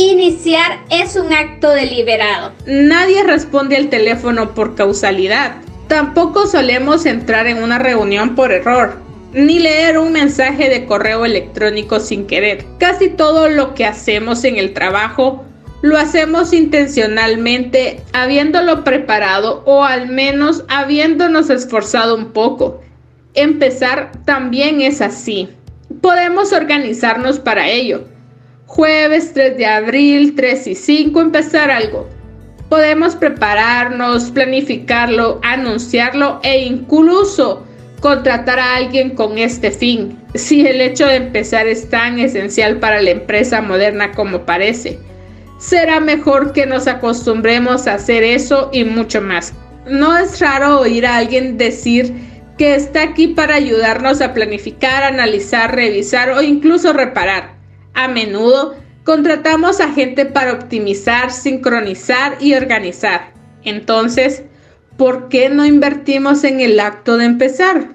Iniciar es un acto deliberado. Nadie responde al teléfono por causalidad. Tampoco solemos entrar en una reunión por error, ni leer un mensaje de correo electrónico sin querer. Casi todo lo que hacemos en el trabajo lo hacemos intencionalmente, habiéndolo preparado o al menos habiéndonos esforzado un poco. Empezar también es así. Podemos organizarnos para ello. Jueves 3 de abril, 3 y 5, empezar algo Podemos prepararnos, planificarlo, anunciarlo e incluso contratar a alguien con este fin, si el hecho de empezar es tan esencial para la empresa moderna como parece. Será mejor que nos acostumbremos a hacer eso y mucho más. No es raro oír a alguien decir que está aquí para ayudarnos a planificar, analizar, revisar o incluso reparar. A menudo Contratamos a gente para optimizar, sincronizar y organizar. Entonces, ¿por qué no invertimos en el acto de empezar?